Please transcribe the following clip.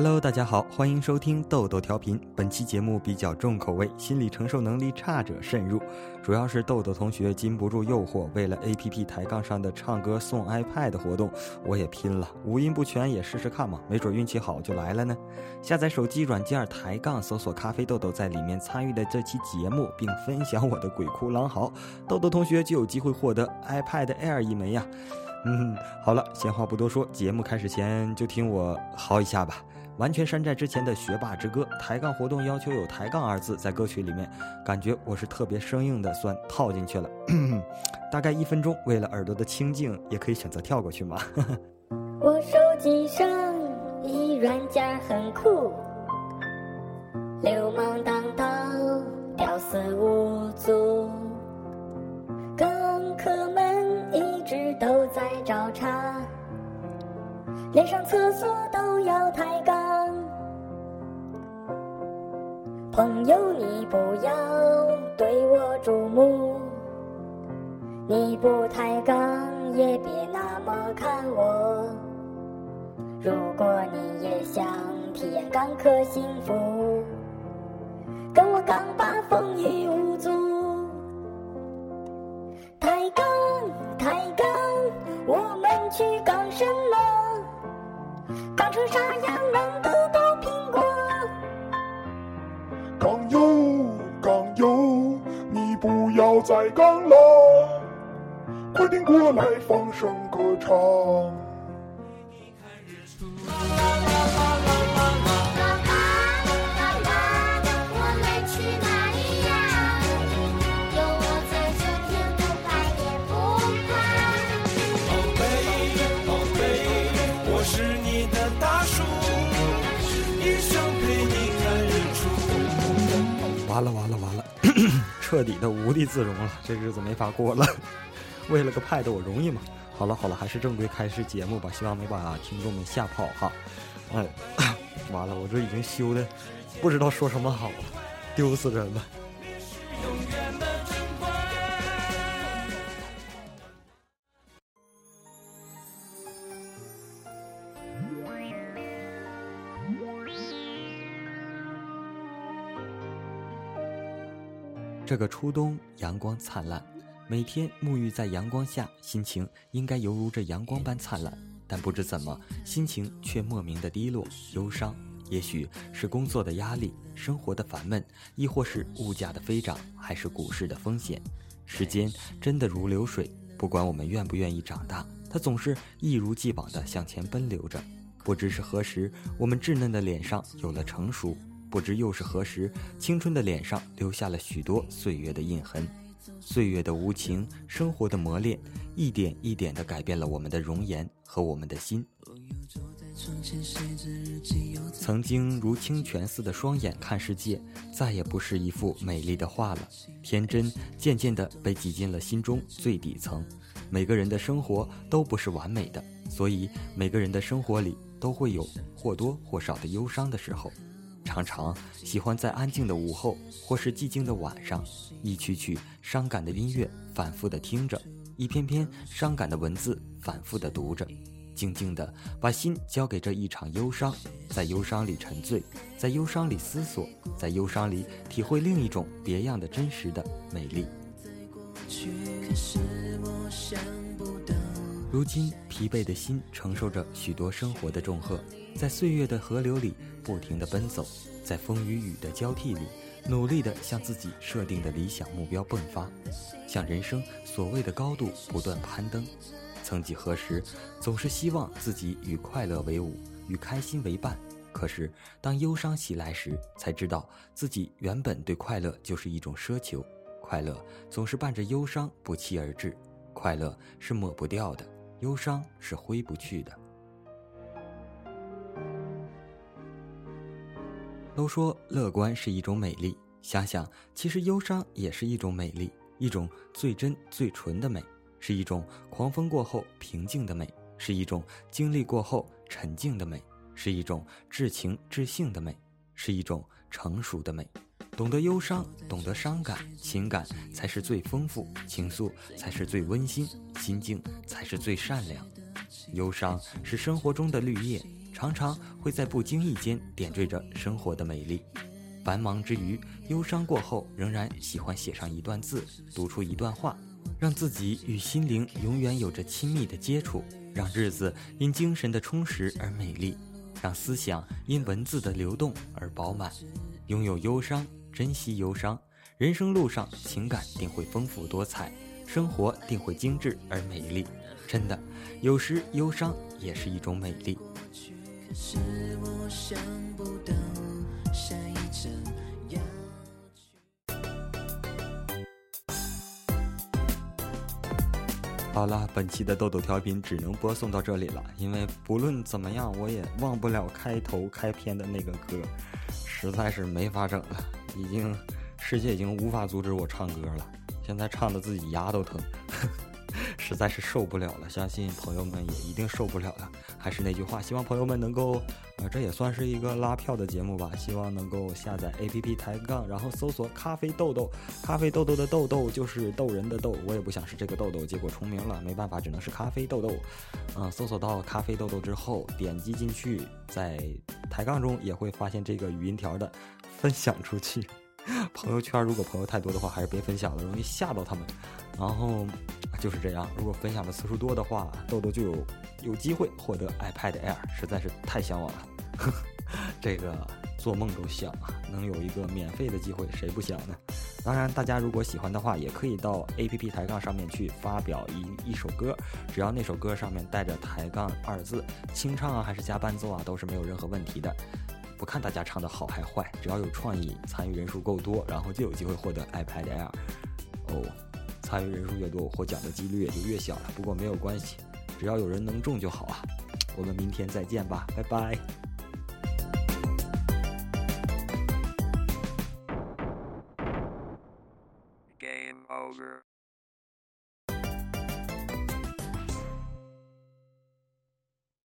Hello，大家好，欢迎收听豆豆调频。本期节目比较重口味，心理承受能力差者慎入。主要是豆豆同学禁不住诱惑，为了 APP 抬杠上的唱歌送 iPad 的活动，我也拼了。五音不全也试试看嘛，没准运气好就来了呢。下载手机软件抬杠，搜索“咖啡豆豆”，在里面参与的这期节目，并分享我的鬼哭狼嚎，豆豆同学就有机会获得 iPad Air 一枚呀。嗯，好了，闲话不多说，节目开始前就听我嚎一下吧。完全山寨之前的学霸之歌抬杠活动要求有抬杠二字在歌曲里面，感觉我是特别生硬的，算套进去了。大概一分钟，为了耳朵的清净，也可以选择跳过去嘛。我手机上一软件很酷，流氓当道，屌丝无足，港客们一直都在找茬。连上厕所都要抬杠，朋友你不要对我注目，你不抬杠也别那么看我。如果你也想体验港客幸福，跟我杠吧风雨无阻，抬杠抬杠，我们去杠什么？杠成啥样杠友，杠友，你不要再杠了，快点过来放声歌唱。完了完了完了，彻底的无地自容了，这日子没法过了。为了个 pad，我容易吗？好了好了，还是正规开始节目吧，希望没把听众们吓跑哈。哎，完了，我这已经羞的不知道说什么好了，丢死人了。这个初冬，阳光灿烂，每天沐浴在阳光下，心情应该犹如这阳光般灿烂。但不知怎么，心情却莫名的低落、忧伤。也许是工作的压力、生活的烦闷，亦或是物价的飞涨，还是股市的风险。时间真的如流水，不管我们愿不愿意长大，它总是一如既往地向前奔流着。不知是何时，我们稚嫩的脸上有了成熟。不知又是何时，青春的脸上留下了许多岁月的印痕。岁月的无情，生活的磨练，一点一点地改变了我们的容颜和我们的心。曾经如清泉似的双眼看世界，再也不是一幅美丽的画了。天真渐渐地被挤进了心中最底层。每个人的生活都不是完美的，所以每个人的生活里都会有或多或少的忧伤的时候。常常喜欢在安静的午后或是寂静的晚上，一曲曲伤感的音乐反复的听着，一篇篇伤感的文字反复的读着，静静的把心交给这一场忧伤，在忧伤里沉醉，在忧伤里思索，在忧伤里体会另一种别样的真实的美丽。如今疲惫的心承受着许多生活的重荷，在岁月的河流里不停地奔走，在风与雨的交替里，努力地向自己设定的理想目标迸发，向人生所谓的高度不断攀登。曾几何时，总是希望自己与快乐为伍，与开心为伴。可是当忧伤袭来时，才知道自己原本对快乐就是一种奢求，快乐总是伴着忧伤不期而至，快乐是抹不掉的。忧伤是挥不去的。都说乐观是一种美丽，想想，其实忧伤也是一种美丽，一种最真最纯的美，是一种狂风过后平静的美，是一种经历过后沉静的美，是一种至情至性的美，是一种成熟的美。懂得忧伤，懂得伤感，情感才是最丰富，情愫才是最温馨，心境才是最善良。忧伤是生活中的绿叶，常常会在不经意间点缀着生活的美丽。繁忙之余，忧伤过后，仍然喜欢写上一段字，读出一段话，让自己与心灵永远有着亲密的接触，让日子因精神的充实而美丽，让思想因文字的流动而饱满。拥有忧伤，珍惜忧伤，人生路上情感定会丰富多彩，生活定会精致而美丽。真的，有时忧伤也是一种美丽。好了，本期的豆豆调频只能播送到这里了，因为不论怎么样，我也忘不了开头开篇的那个歌，实在是没法整了，已经世界已经无法阻止我唱歌了，现在唱的自己牙都疼。实在是受不了了，相信朋友们也一定受不了了。还是那句话，希望朋友们能够，呃，这也算是一个拉票的节目吧。希望能够下载 APP 抬杠，然后搜索“咖啡豆豆”，咖啡豆豆的豆豆就是逗人的逗。我也不想是这个豆豆，结果重名了，没办法，只能是咖啡豆豆。嗯，搜索到咖啡豆豆之后，点击进去，在抬杠中也会发现这个语音条的，分享出去。朋友圈如果朋友太多的话，还是别分享了，容易吓到他们。然后就是这样，如果分享的次数多的话，豆豆就有有机会获得 iPad Air，实在是太向往了。这个做梦都想啊，能有一个免费的机会，谁不想呢？当然，大家如果喜欢的话，也可以到 APP 抬杠上面去发表一一首歌，只要那首歌上面带着抬杠二字，清唱啊还是加伴奏啊，都是没有任何问题的。不看大家唱的好还坏，只要有创意，参与人数够多，然后就有机会获得 iPad Air。哦，参与人数越多，获奖的几率也就越小了。不过没有关系，只要有人能中就好啊。我们明天再见吧，拜拜。Game over.